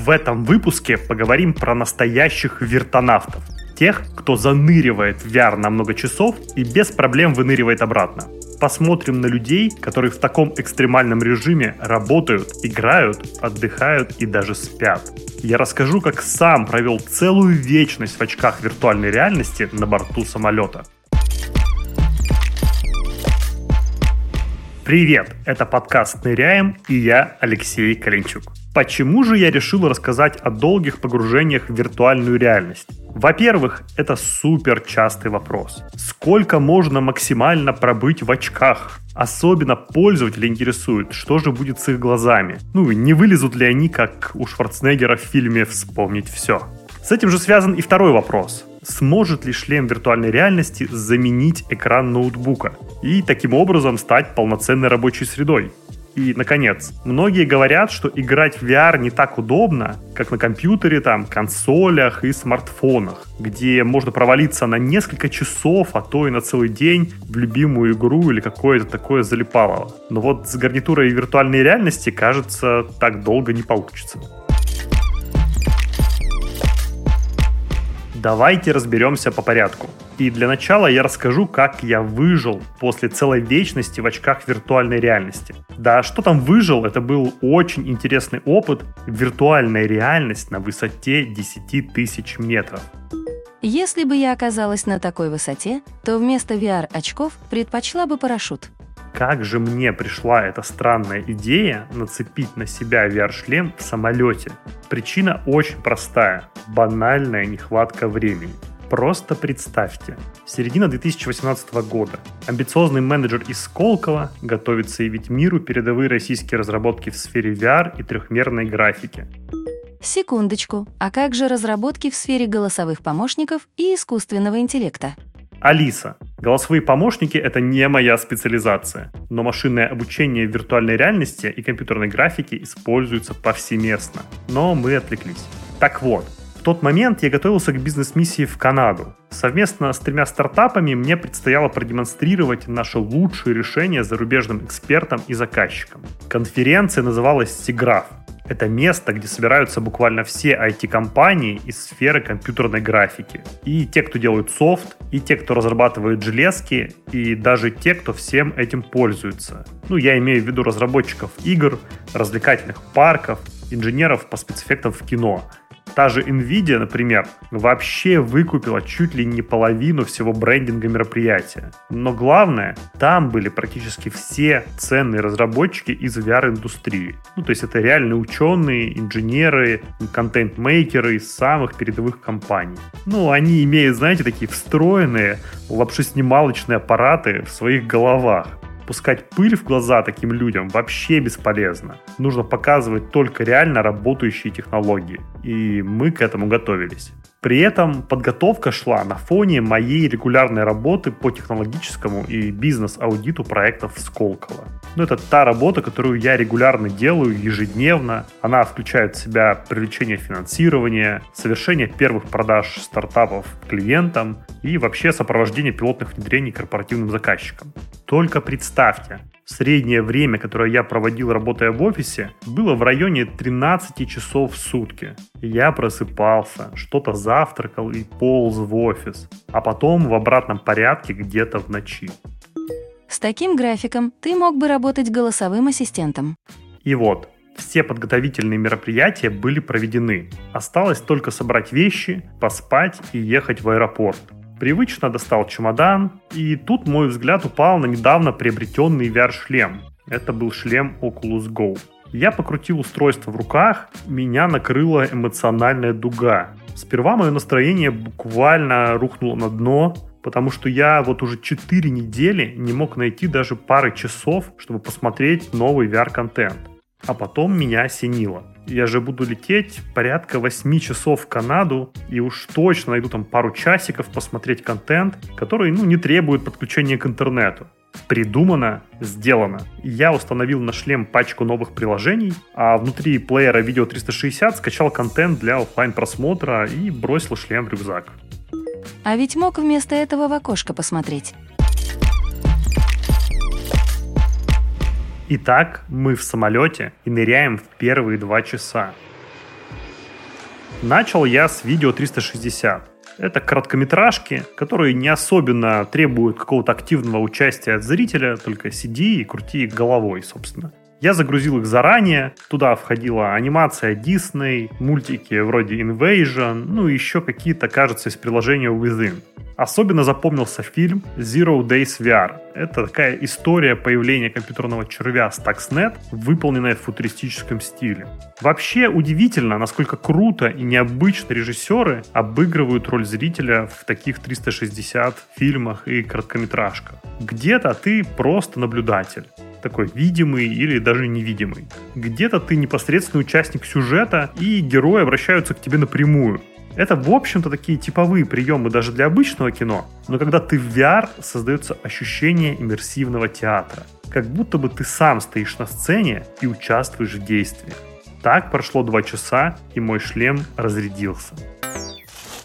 В этом выпуске поговорим про настоящих вертонавтов. Тех, кто заныривает в VR на много часов и без проблем выныривает обратно. Посмотрим на людей, которые в таком экстремальном режиме работают, играют, отдыхают и даже спят. Я расскажу, как сам провел целую вечность в очках виртуальной реальности на борту самолета. Привет, это подкаст «Ныряем» и я Алексей Калинчук. Почему же я решил рассказать о долгих погружениях в виртуальную реальность? Во-первых, это супер частый вопрос. Сколько можно максимально пробыть в очках? Особенно пользователи интересуют, что же будет с их глазами. Ну, не вылезут ли они, как у Шварценеггера в фильме «Вспомнить все». С этим же связан и второй вопрос. Сможет ли шлем виртуальной реальности заменить экран ноутбука и таким образом стать полноценной рабочей средой? И, наконец, многие говорят, что играть в VR не так удобно, как на компьютере, там, консолях и смартфонах, где можно провалиться на несколько часов, а то и на целый день в любимую игру или какое-то такое залипалово. Но вот с гарнитурой виртуальной реальности, кажется, так долго не получится. Давайте разберемся по порядку. И для начала я расскажу, как я выжил после целой вечности в очках виртуальной реальности. Да, что там выжил, это был очень интересный опыт. Виртуальная реальность на высоте 10 тысяч метров. Если бы я оказалась на такой высоте, то вместо VR-очков предпочла бы парашют. Как же мне пришла эта странная идея нацепить на себя VR-шлем в самолете? Причина очень простая. Банальная нехватка времени. Просто представьте, середина 2018 года. Амбициозный менеджер из Сколково готовится явить миру передовые российские разработки в сфере VR и трехмерной графики. Секундочку, а как же разработки в сфере голосовых помощников и искусственного интеллекта? Алиса. Голосовые помощники — это не моя специализация, но машинное обучение в виртуальной реальности и компьютерной графике используются повсеместно. Но мы отвлеклись. Так вот, в тот момент я готовился к бизнес-миссии в Канаду. Совместно с тремя стартапами мне предстояло продемонстрировать наши лучшие решения зарубежным экспертам и заказчикам. Конференция называлась «Сиграф». Это место, где собираются буквально все IT-компании из сферы компьютерной графики. И те, кто делают софт, и те, кто разрабатывает железки, и даже те, кто всем этим пользуется. Ну, я имею в виду разработчиков игр, развлекательных парков, инженеров по спецэффектам в кино – Та же Nvidia, например, вообще выкупила чуть ли не половину всего брендинга мероприятия. Но главное, там были практически все ценные разработчики из VR-индустрии. Ну, то есть это реальные ученые, инженеры, контент-мейкеры из самых передовых компаний. Ну, они имеют, знаете, такие встроенные лапшеснималочные аппараты в своих головах пускать пыль в глаза таким людям вообще бесполезно. Нужно показывать только реально работающие технологии. И мы к этому готовились. При этом подготовка шла на фоне моей регулярной работы по технологическому и бизнес-аудиту проектов Сколково. Ну, это та работа, которую я регулярно делаю ежедневно. Она включает в себя привлечение финансирования, совершение первых продаж стартапов клиентам и вообще сопровождение пилотных внедрений корпоративным заказчикам. Только представьте, Среднее время, которое я проводил, работая в офисе, было в районе 13 часов в сутки. Я просыпался, что-то завтракал и полз в офис, а потом в обратном порядке где-то в ночи. С таким графиком ты мог бы работать голосовым ассистентом. И вот, все подготовительные мероприятия были проведены. Осталось только собрать вещи, поспать и ехать в аэропорт. Привычно достал чемодан, и тут мой взгляд упал на недавно приобретенный VR-шлем. Это был шлем Oculus Go. Я покрутил устройство в руках, меня накрыла эмоциональная дуга. Сперва мое настроение буквально рухнуло на дно, потому что я вот уже 4 недели не мог найти даже пары часов, чтобы посмотреть новый VR-контент. А потом меня осенило. Я же буду лететь порядка 8 часов в Канаду, и уж точно найду там пару часиков посмотреть контент, который ну, не требует подключения к интернету. Придумано, сделано. Я установил на шлем пачку новых приложений, а внутри плеера Video 360 скачал контент для офлайн просмотра и бросил шлем в рюкзак. А ведь мог вместо этого в окошко посмотреть. Итак, мы в самолете и ныряем в первые два часа. Начал я с видео 360. Это короткометражки, которые не особенно требуют какого-то активного участия от зрителя, только сиди и крути головой, собственно. Я загрузил их заранее. Туда входила анимация Disney, мультики вроде Invasion, ну и еще какие-то, кажется, из приложения Within. Особенно запомнился фильм Zero Days VR. Это такая история появления компьютерного червя Stuxnet, выполненная в футуристическом стиле. Вообще удивительно, насколько круто и необычно режиссеры обыгрывают роль зрителя в таких 360 фильмах и короткометражках. Где-то ты просто наблюдатель такой видимый или даже невидимый. Где-то ты непосредственный участник сюжета, и герои обращаются к тебе напрямую. Это, в общем-то, такие типовые приемы даже для обычного кино, но когда ты в VR, создается ощущение иммерсивного театра. Как будто бы ты сам стоишь на сцене и участвуешь в действии. Так прошло два часа, и мой шлем разрядился.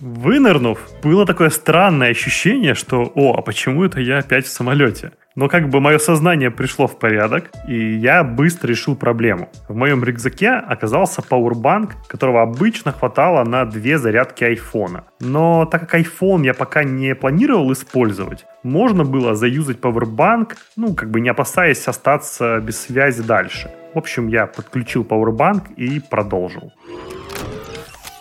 Вынырнув, было такое странное ощущение, что «О, а почему это я опять в самолете?» Но как бы мое сознание пришло в порядок, и я быстро решил проблему. В моем рюкзаке оказался пауэрбанк, которого обычно хватало на две зарядки айфона. Но так как iPhone я пока не планировал использовать, можно было заюзать пауэрбанк, ну, как бы не опасаясь остаться без связи дальше. В общем, я подключил пауэрбанк и продолжил.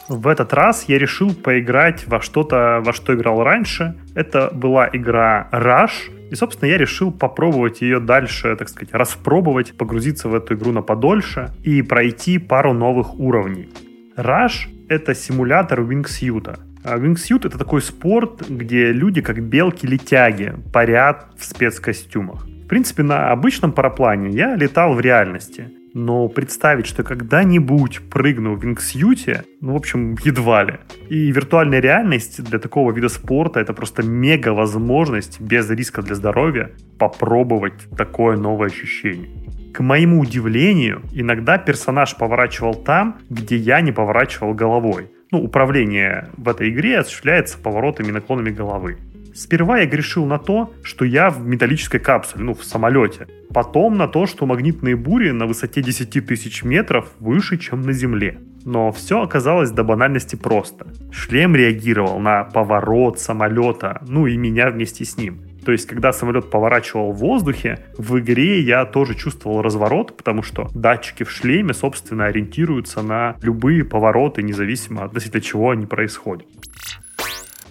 В этот раз я решил поиграть во что-то, во что играл раньше. Это была игра Rush, и, собственно, я решил попробовать ее дальше, так сказать, распробовать, погрузиться в эту игру на подольше и пройти пару новых уровней. Rush — это симулятор Wingsuit. А Wingsuit — это такой спорт, где люди, как белки-летяги, парят в спецкостюмах. В принципе, на обычном параплане я летал в реальности — но представить, что когда-нибудь прыгну в вингсьюте, ну, в общем, едва ли. И виртуальная реальность для такого вида спорта это просто мега возможность без риска для здоровья попробовать такое новое ощущение. К моему удивлению, иногда персонаж поворачивал там, где я не поворачивал головой. Ну, управление в этой игре осуществляется поворотами и наклонами головы. Сперва я грешил на то, что я в металлической капсуле, ну, в самолете. Потом на то, что магнитные бури на высоте 10 тысяч метров выше, чем на Земле. Но все оказалось до банальности просто. Шлем реагировал на поворот самолета, ну и меня вместе с ним. То есть, когда самолет поворачивал в воздухе, в игре я тоже чувствовал разворот, потому что датчики в шлеме, собственно, ориентируются на любые повороты, независимо от относительно чего они происходят.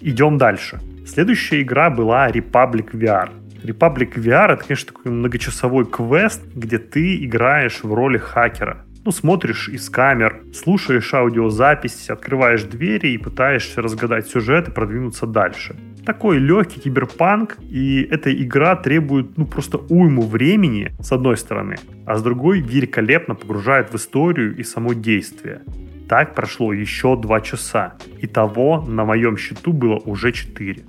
Идем дальше. Следующая игра была Republic VR. Republic VR это, конечно, такой многочасовой квест, где ты играешь в роли хакера. Ну, смотришь из камер, слушаешь аудиозапись, открываешь двери и пытаешься разгадать сюжет и продвинуться дальше. Такой легкий киберпанк, и эта игра требует ну просто уйму времени, с одной стороны, а с другой великолепно погружает в историю и само действие. Так прошло еще два часа. Итого на моем счету было уже четыре.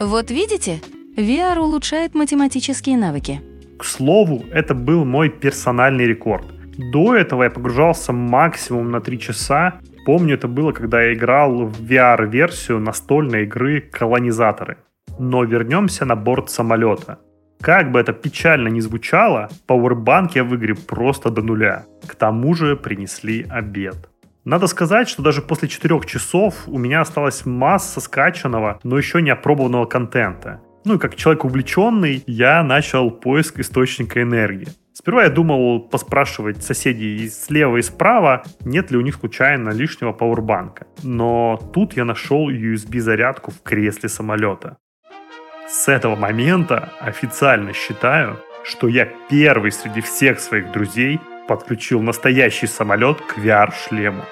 Вот видите, VR улучшает математические навыки. К слову, это был мой персональный рекорд. До этого я погружался максимум на 3 часа. Помню, это было, когда я играл в VR-версию настольной игры «Колонизаторы». Но вернемся на борт самолета. Как бы это печально ни звучало, пауэрбанк я в игре просто до нуля. К тому же принесли обед. Надо сказать, что даже после 4 часов у меня осталась масса скачанного, но еще не опробованного контента. Ну и как человек увлеченный, я начал поиск источника энергии. Сперва я думал поспрашивать соседей слева и справа, нет ли у них случайно лишнего пауэрбанка. Но тут я нашел USB-зарядку в кресле самолета. С этого момента официально считаю, что я первый среди всех своих друзей подключил настоящий самолет к VR-шлему.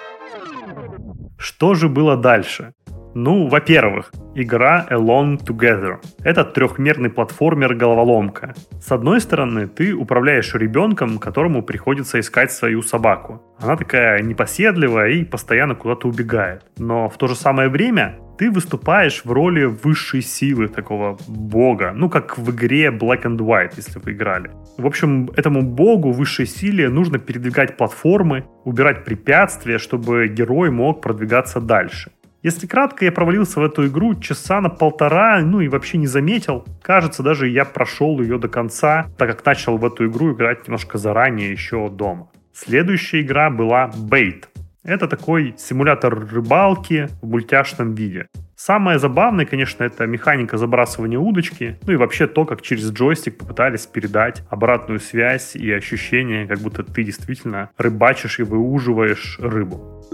Что же было дальше? Ну, во-первых, игра Alone Together. Это трехмерный платформер-головоломка. С одной стороны, ты управляешь ребенком, которому приходится искать свою собаку. Она такая непоседливая и постоянно куда-то убегает. Но в то же самое время ты выступаешь в роли высшей силы такого бога. Ну, как в игре Black and White, если вы играли. В общем, этому богу, высшей силе, нужно передвигать платформы, убирать препятствия, чтобы герой мог продвигаться дальше. Если кратко, я провалился в эту игру часа на полтора, ну и вообще не заметил. Кажется, даже я прошел ее до конца, так как начал в эту игру играть немножко заранее, еще дома. Следующая игра была Bait. Это такой симулятор рыбалки в мультяшном виде. Самое забавное, конечно, это механика забрасывания удочки, ну и вообще то, как через джойстик попытались передать обратную связь и ощущение, как будто ты действительно рыбачишь и выуживаешь рыбу.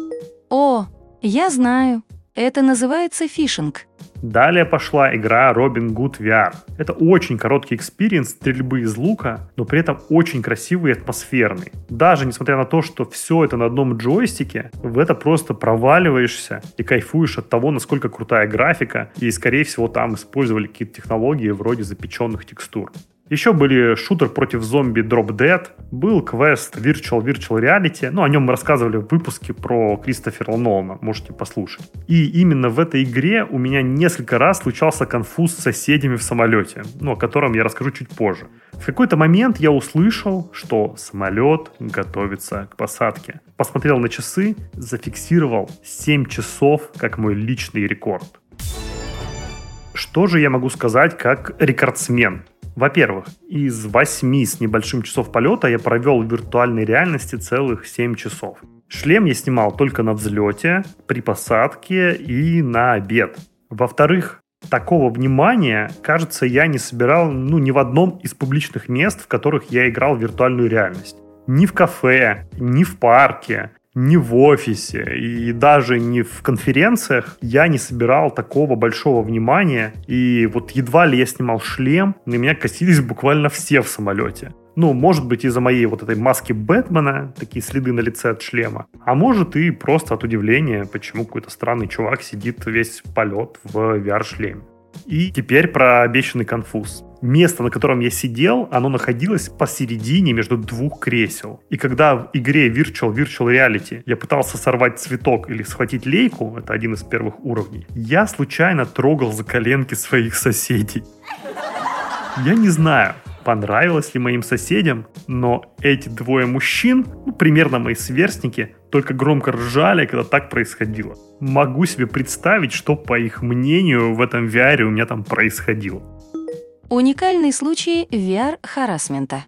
О, я знаю. Это называется фишинг. Далее пошла игра Robin Hood VR. Это очень короткий experience стрельбы из лука, но при этом очень красивый и атмосферный. Даже несмотря на то, что все это на одном джойстике, в это просто проваливаешься и кайфуешь от того, насколько крутая графика, и, скорее всего, там использовали какие-то технологии вроде запеченных текстур. Еще были шутер против зомби Drop Dead, был квест Virtual Virtual Reality, ну, о нем мы рассказывали в выпуске про Кристофера Нолана, можете послушать. И именно в этой игре у меня несколько раз случался конфуз с соседями в самолете, ну, о котором я расскажу чуть позже. В какой-то момент я услышал, что самолет готовится к посадке. Посмотрел на часы, зафиксировал 7 часов как мой личный рекорд. Что же я могу сказать как рекордсмен? Во-первых, из 8 с небольшим часов полета я провел в виртуальной реальности целых 7 часов. Шлем я снимал только на взлете, при посадке и на обед. Во-вторых, такого внимания, кажется, я не собирал ну, ни в одном из публичных мест, в которых я играл в виртуальную реальность. Ни в кафе, ни в парке, ни в офисе и даже не в конференциях я не собирал такого большого внимания. И вот едва ли я снимал шлем, на меня косились буквально все в самолете. Ну, может быть, из-за моей вот этой маски Бэтмена, такие следы на лице от шлема. А может и просто от удивления, почему какой-то странный чувак сидит весь полет в VR-шлеме. И теперь про обещанный конфуз. Место, на котором я сидел, оно находилось посередине между двух кресел. И когда в игре Virtual Virtual Reality я пытался сорвать цветок или схватить лейку, это один из первых уровней, я случайно трогал за коленки своих соседей. Я не знаю, понравилось ли моим соседям, но эти двое мужчин, ну, примерно мои сверстники, только громко ржали, когда так происходило. Могу себе представить, что, по их мнению, в этом VR у меня там происходило. Уникальный случай VR-харасмента.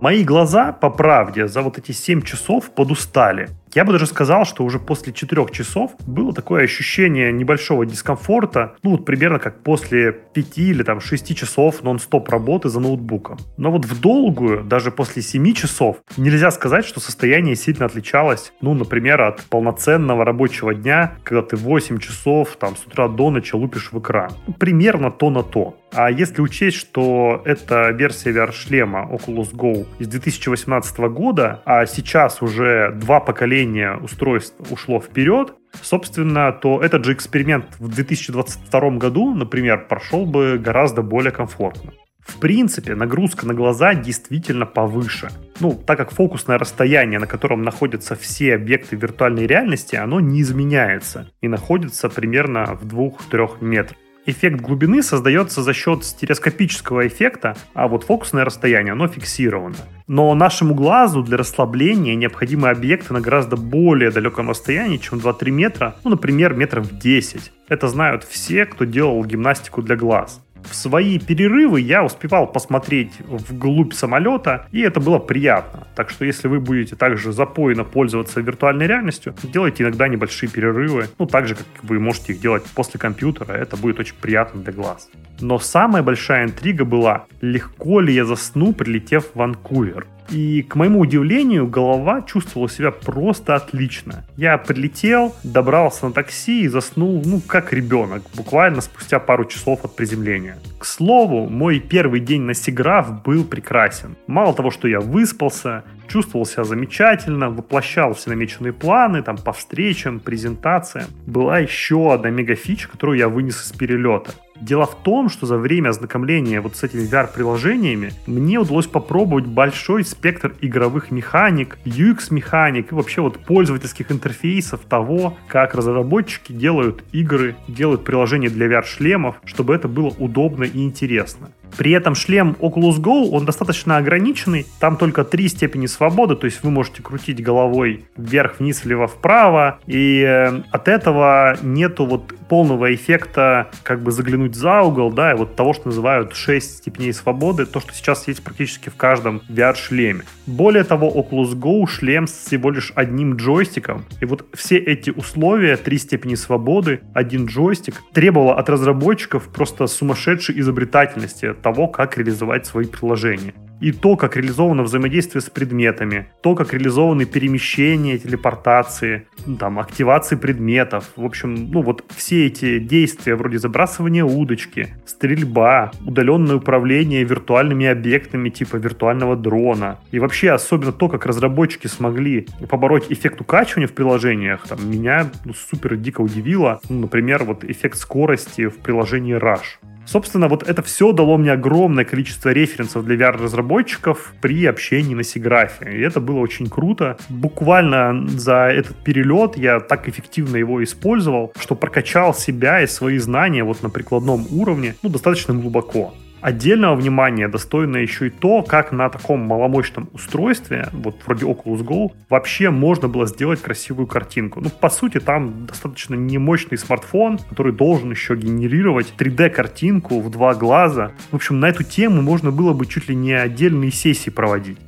Мои глаза, по правде, за вот эти 7 часов подустали. Я бы даже сказал, что уже после 4 часов было такое ощущение небольшого дискомфорта, ну вот примерно как после 5 или там 6 часов нон-стоп работы за ноутбуком. Но вот в долгую, даже после 7 часов, нельзя сказать, что состояние сильно отличалось, ну, например, от полноценного рабочего дня, когда ты 8 часов там с утра до ночи лупишь в экран. Примерно то на то. А если учесть, что это версия VR-шлема Oculus Go из 2018 года, а сейчас уже два поколения устройств ушло вперед, собственно, то этот же эксперимент в 2022 году, например, прошел бы гораздо более комфортно. В принципе, нагрузка на глаза действительно повыше. Ну, так как фокусное расстояние, на котором находятся все объекты виртуальной реальности, оно не изменяется и находится примерно в 2-3 метрах эффект глубины создается за счет стереоскопического эффекта, а вот фокусное расстояние, оно фиксировано. Но нашему глазу для расслабления необходимы объекты на гораздо более далеком расстоянии, чем 2-3 метра, ну, например, метров 10. Это знают все, кто делал гимнастику для глаз в свои перерывы я успевал посмотреть вглубь самолета, и это было приятно. Так что если вы будете также запойно пользоваться виртуальной реальностью, делайте иногда небольшие перерывы, ну так же, как вы можете их делать после компьютера, это будет очень приятно для глаз. Но самая большая интрига была, легко ли я засну, прилетев в Ванкувер. И, к моему удивлению, голова чувствовала себя просто отлично. Я прилетел, добрался на такси и заснул, ну, как ребенок, буквально спустя пару часов от приземления. К слову, мой первый день на Сиграф был прекрасен. Мало того, что я выспался, чувствовал себя замечательно, воплощал все намеченные планы, там, по встречам, презентациям. Была еще одна мегафича, которую я вынес из перелета. Дело в том, что за время ознакомления вот с этими VR-приложениями мне удалось попробовать большой спектр игровых механик, UX-механик и вообще вот пользовательских интерфейсов того, как разработчики делают игры, делают приложения для VR-шлемов, чтобы это было удобно и интересно. При этом шлем Oculus Go, он достаточно ограниченный, там только три степени свободы, то есть вы можете крутить головой вверх, вниз, влево, вправо, и э, от этого нету вот полного эффекта как бы заглянуть за угол, да, и вот того, что называют 6 степеней свободы, то, что сейчас есть практически в каждом VR-шлеме. Более того, Oculus Go шлем с всего лишь одним джойстиком, и вот все эти условия, три степени свободы, один джойстик, требовало от разработчиков просто сумасшедшей изобретательности того, как реализовать свои приложения и то, как реализовано взаимодействие с предметами, то, как реализованы перемещения, телепортации, там, активации предметов. В общем, ну вот все эти действия вроде забрасывания удочки, стрельба, удаленное управление виртуальными объектами типа виртуального дрона. И вообще особенно то, как разработчики смогли побороть эффект укачивания в приложениях, там, меня ну, супер дико удивило. Ну, например, вот эффект скорости в приложении Rush. Собственно, вот это все дало мне огромное количество референсов для VR-разработчиков при общении на Сиграфе. И это было очень круто. Буквально за этот перелет я так эффективно его использовал, что прокачал себя и свои знания вот на прикладном уровне ну, достаточно глубоко. Отдельного внимания достойно еще и то, как на таком маломощном устройстве, вот вроде Oculus Go, вообще можно было сделать красивую картинку. Ну, по сути, там достаточно немощный смартфон, который должен еще генерировать 3D-картинку в два глаза. В общем, на эту тему можно было бы чуть ли не отдельные сессии проводить.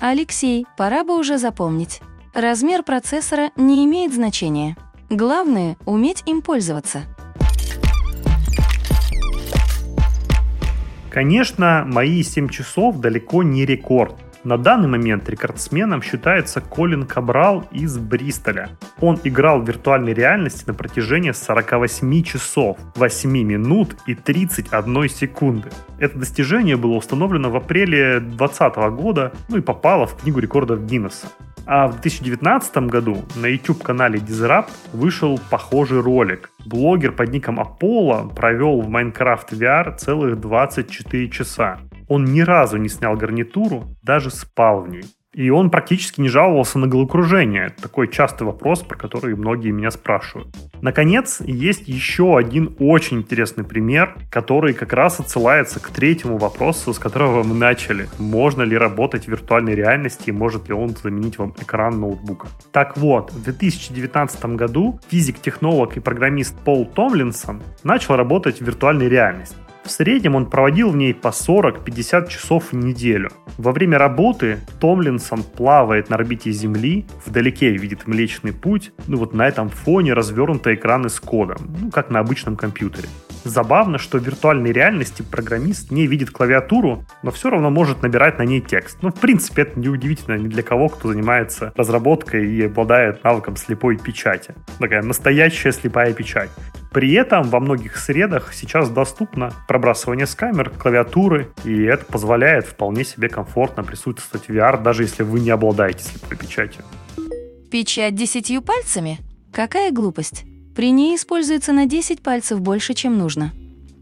Алексей, пора бы уже запомнить. Размер процессора не имеет значения. Главное — уметь им пользоваться. Конечно, мои 7 часов далеко не рекорд. На данный момент рекордсменом считается Колин Кабрал из Бристоля. Он играл в виртуальной реальности на протяжении 48 часов, 8 минут и 31 секунды. Это достижение было установлено в апреле 2020 года, ну и попало в книгу рекордов Гиннесса. А в 2019 году на YouTube-канале Disrupt вышел похожий ролик. Блогер под ником Apollo провел в Minecraft VR целых 24 часа. Он ни разу не снял гарнитуру, даже спал в ней. И он практически не жаловался на головокружение. Такой частый вопрос, про который многие меня спрашивают. Наконец, есть еще один очень интересный пример, который как раз отсылается к третьему вопросу, с которого мы начали. Можно ли работать в виртуальной реальности и может ли он заменить вам экран ноутбука? Так вот, в 2019 году физик-технолог и программист Пол Томлинсон начал работать в виртуальной реальности. В среднем он проводил в ней по 40-50 часов в неделю. Во время работы Томлинсон плавает на орбите Земли, вдалеке видит Млечный Путь, ну вот на этом фоне развернуты экраны с кодом, ну как на обычном компьютере. Забавно, что в виртуальной реальности программист не видит клавиатуру, но все равно может набирать на ней текст. Ну, в принципе, это не удивительно ни для кого, кто занимается разработкой и обладает навыком слепой печати. Такая настоящая слепая печать. При этом во многих средах сейчас доступно пробрасывание с камер, клавиатуры, и это позволяет вполне себе комфортно присутствовать в VR, даже если вы не обладаете слепой печатью. Печать десятью пальцами? Какая глупость. При ней используется на 10 пальцев больше, чем нужно.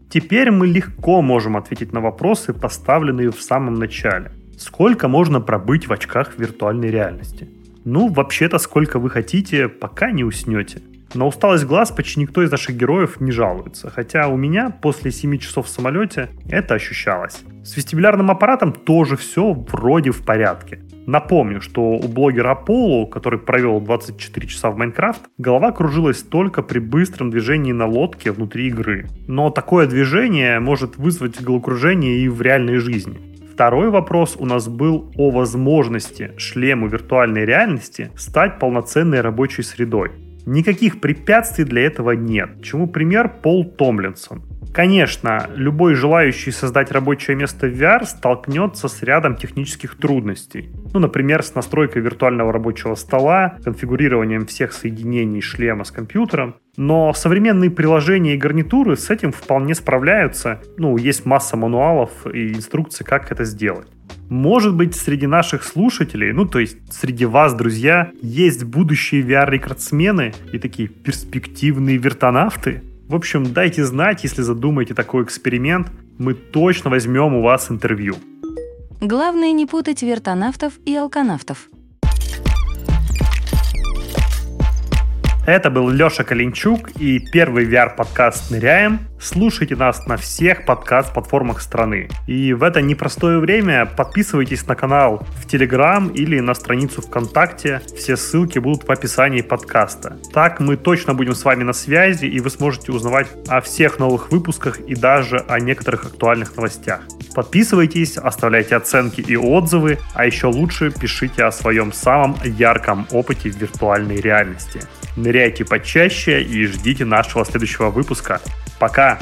Теперь мы легко можем ответить на вопросы, поставленные в самом начале. Сколько можно пробыть в очках виртуальной реальности? Ну, вообще-то, сколько вы хотите, пока не уснете. На усталость глаз почти никто из наших героев не жалуется, хотя у меня после 7 часов в самолете это ощущалось. С вестибулярным аппаратом тоже все вроде в порядке. Напомню, что у блогера Аполло, который провел 24 часа в Майнкрафт, голова кружилась только при быстром движении на лодке внутри игры. Но такое движение может вызвать головокружение и в реальной жизни. Второй вопрос у нас был о возможности шлему виртуальной реальности стать полноценной рабочей средой. Никаких препятствий для этого нет. Чему пример Пол Томлинсон. Конечно, любой желающий создать рабочее место в VR столкнется с рядом технических трудностей. Ну, например, с настройкой виртуального рабочего стола, конфигурированием всех соединений шлема с компьютером. Но современные приложения и гарнитуры с этим вполне справляются. Ну, есть масса мануалов и инструкций, как это сделать. Может быть, среди наших слушателей, ну, то есть среди вас, друзья, есть будущие VR-рекордсмены и такие перспективные вертонавты? В общем, дайте знать, если задумаете такой эксперимент, мы точно возьмем у вас интервью. Главное не путать вертонавтов и алканавтов. Это был Леша Калинчук и первый VR-подкаст «Ныряем». Слушайте нас на всех подкаст-платформах страны. И в это непростое время подписывайтесь на канал в Телеграм или на страницу ВКонтакте. Все ссылки будут в описании подкаста. Так мы точно будем с вами на связи, и вы сможете узнавать о всех новых выпусках и даже о некоторых актуальных новостях. Подписывайтесь, оставляйте оценки и отзывы, а еще лучше пишите о своем самом ярком опыте в виртуальной реальности. Ныряйте почаще и ждите нашего следующего выпуска. Пока!